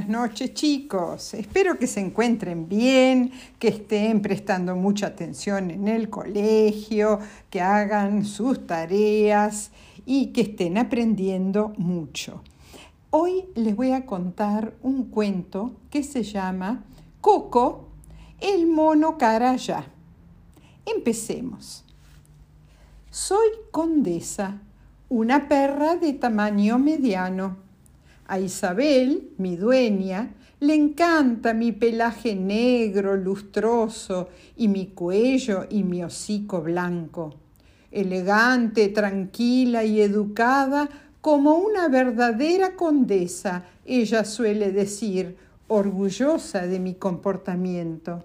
Buenas noches chicos, espero que se encuentren bien, que estén prestando mucha atención en el colegio, que hagan sus tareas y que estén aprendiendo mucho. Hoy les voy a contar un cuento que se llama Coco, el mono carayá. Empecemos. Soy condesa, una perra de tamaño mediano a Isabel, mi dueña, le encanta mi pelaje negro, lustroso, y mi cuello y mi hocico blanco. Elegante, tranquila y educada, como una verdadera condesa, ella suele decir, orgullosa de mi comportamiento.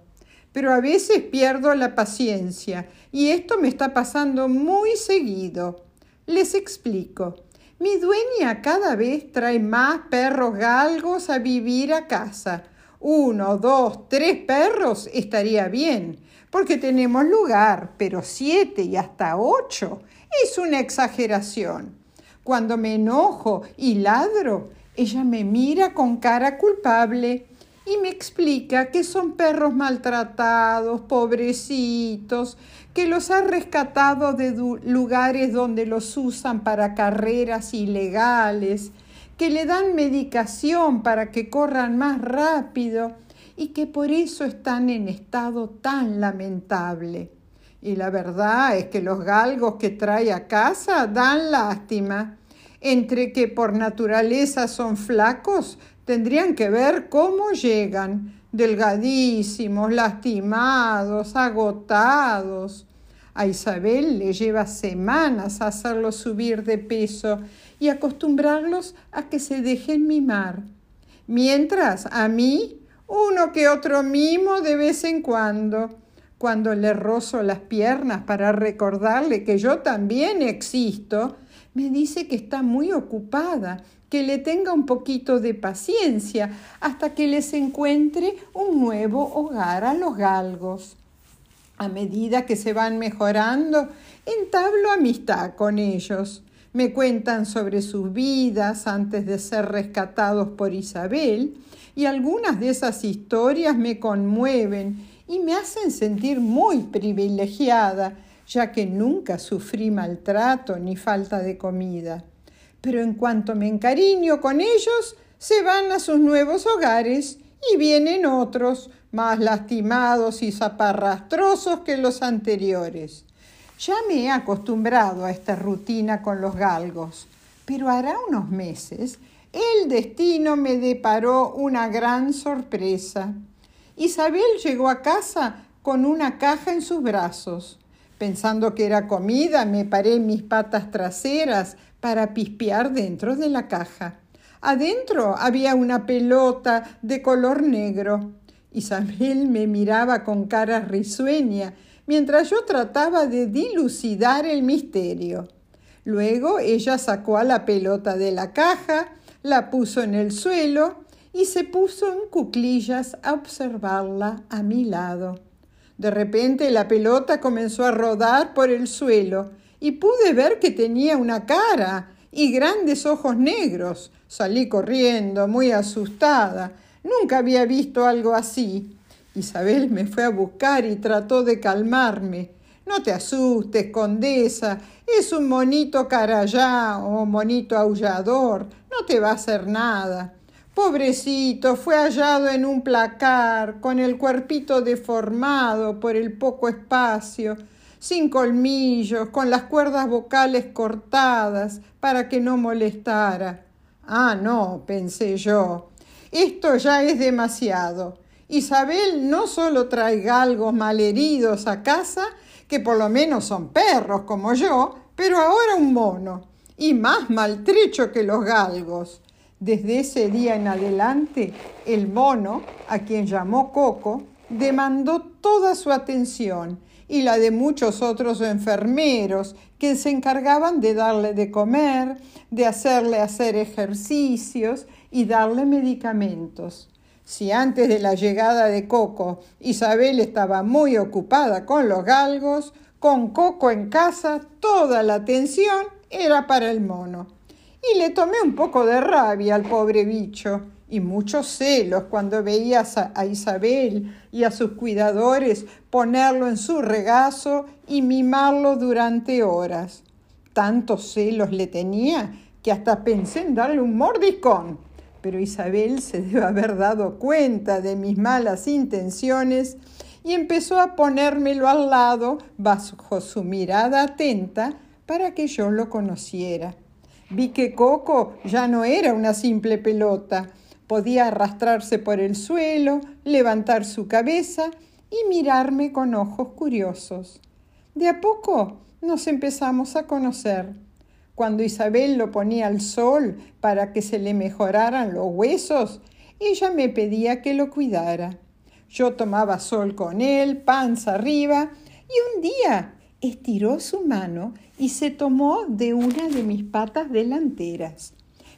Pero a veces pierdo la paciencia y esto me está pasando muy seguido. Les explico. Mi dueña cada vez trae más perros galgos a vivir a casa. Uno, dos, tres perros estaría bien, porque tenemos lugar, pero siete y hasta ocho es una exageración. Cuando me enojo y ladro, ella me mira con cara culpable y me explica que son perros maltratados, pobrecitos, que los ha rescatado de lugares donde los usan para carreras ilegales, que le dan medicación para que corran más rápido y que por eso están en estado tan lamentable. Y la verdad es que los galgos que trae a casa dan lástima. Entre que por naturaleza son flacos, tendrían que ver cómo llegan delgadísimos, lastimados, agotados. A Isabel le lleva semanas hacerlos subir de peso y acostumbrarlos a que se dejen mimar. Mientras a mí, uno que otro mimo de vez en cuando, cuando le rozo las piernas para recordarle que yo también existo, me dice que está muy ocupada que le tenga un poquito de paciencia hasta que les encuentre un nuevo hogar a los galgos. A medida que se van mejorando, entablo amistad con ellos. Me cuentan sobre sus vidas antes de ser rescatados por Isabel y algunas de esas historias me conmueven y me hacen sentir muy privilegiada, ya que nunca sufrí maltrato ni falta de comida pero en cuanto me encariño con ellos, se van a sus nuevos hogares y vienen otros, más lastimados y zaparrastrosos que los anteriores. Ya me he acostumbrado a esta rutina con los galgos, pero hará unos meses el destino me deparó una gran sorpresa. Isabel llegó a casa con una caja en sus brazos. Pensando que era comida, me paré mis patas traseras para pispear dentro de la caja. Adentro había una pelota de color negro. Isabel me miraba con cara risueña mientras yo trataba de dilucidar el misterio. Luego ella sacó a la pelota de la caja, la puso en el suelo y se puso en cuclillas a observarla a mi lado. De repente la pelota comenzó a rodar por el suelo y pude ver que tenía una cara y grandes ojos negros. Salí corriendo, muy asustada. Nunca había visto algo así. Isabel me fue a buscar y trató de calmarme. No te asustes, condesa, es un monito carayá o monito aullador, no te va a hacer nada. Pobrecito, fue hallado en un placar, con el cuerpito deformado por el poco espacio sin colmillos, con las cuerdas vocales cortadas para que no molestara. Ah, no, pensé yo, esto ya es demasiado. Isabel no solo trae galgos malheridos a casa, que por lo menos son perros como yo, pero ahora un mono, y más maltrecho que los galgos. Desde ese día en adelante, el mono, a quien llamó Coco, demandó toda su atención y la de muchos otros enfermeros que se encargaban de darle de comer, de hacerle hacer ejercicios y darle medicamentos. Si antes de la llegada de Coco Isabel estaba muy ocupada con los galgos, con Coco en casa toda la atención era para el mono. Y le tomé un poco de rabia al pobre bicho y muchos celos cuando veía a Isabel y a sus cuidadores ponerlo en su regazo y mimarlo durante horas. Tantos celos le tenía que hasta pensé en darle un mordiscón. Pero Isabel se debe haber dado cuenta de mis malas intenciones y empezó a ponérmelo al lado bajo su mirada atenta para que yo lo conociera. Vi que Coco ya no era una simple pelota, podía arrastrarse por el suelo, levantar su cabeza y mirarme con ojos curiosos. De a poco nos empezamos a conocer. Cuando Isabel lo ponía al sol para que se le mejoraran los huesos, ella me pedía que lo cuidara. Yo tomaba sol con él, panza arriba, y un día estiró su mano y se tomó de una de mis patas delanteras.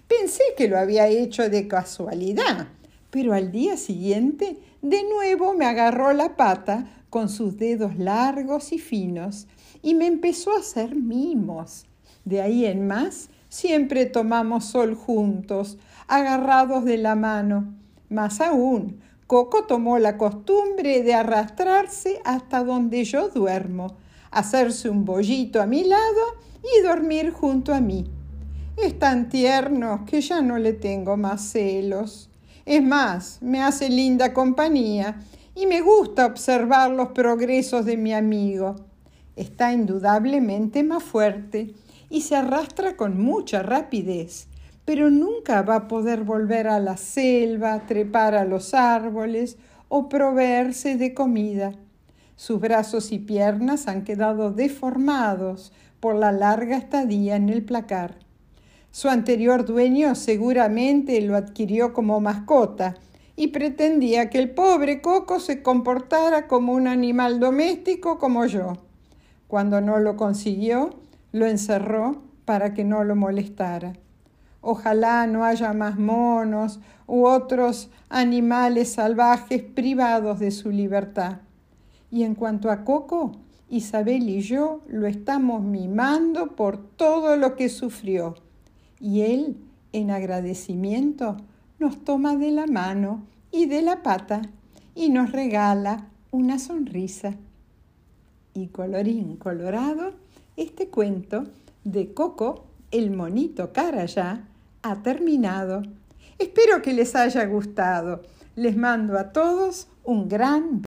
Pensé que lo había hecho de casualidad, pero al día siguiente de nuevo me agarró la pata con sus dedos largos y finos y me empezó a hacer mimos. De ahí en más, siempre tomamos sol juntos, agarrados de la mano. Más aún, Coco tomó la costumbre de arrastrarse hasta donde yo duermo, hacerse un bollito a mi lado y dormir junto a mí. Es tan tierno que ya no le tengo más celos. Es más, me hace linda compañía y me gusta observar los progresos de mi amigo. Está indudablemente más fuerte y se arrastra con mucha rapidez, pero nunca va a poder volver a la selva, trepar a los árboles o proveerse de comida. Sus brazos y piernas han quedado deformados por la larga estadía en el placar. Su anterior dueño seguramente lo adquirió como mascota y pretendía que el pobre Coco se comportara como un animal doméstico como yo. Cuando no lo consiguió, lo encerró para que no lo molestara. Ojalá no haya más monos u otros animales salvajes privados de su libertad. Y en cuanto a Coco, Isabel y yo lo estamos mimando por todo lo que sufrió. Y él, en agradecimiento, nos toma de la mano y de la pata y nos regala una sonrisa. Y colorín colorado, este cuento de Coco, el monito carayá, ha terminado. Espero que les haya gustado. Les mando a todos un gran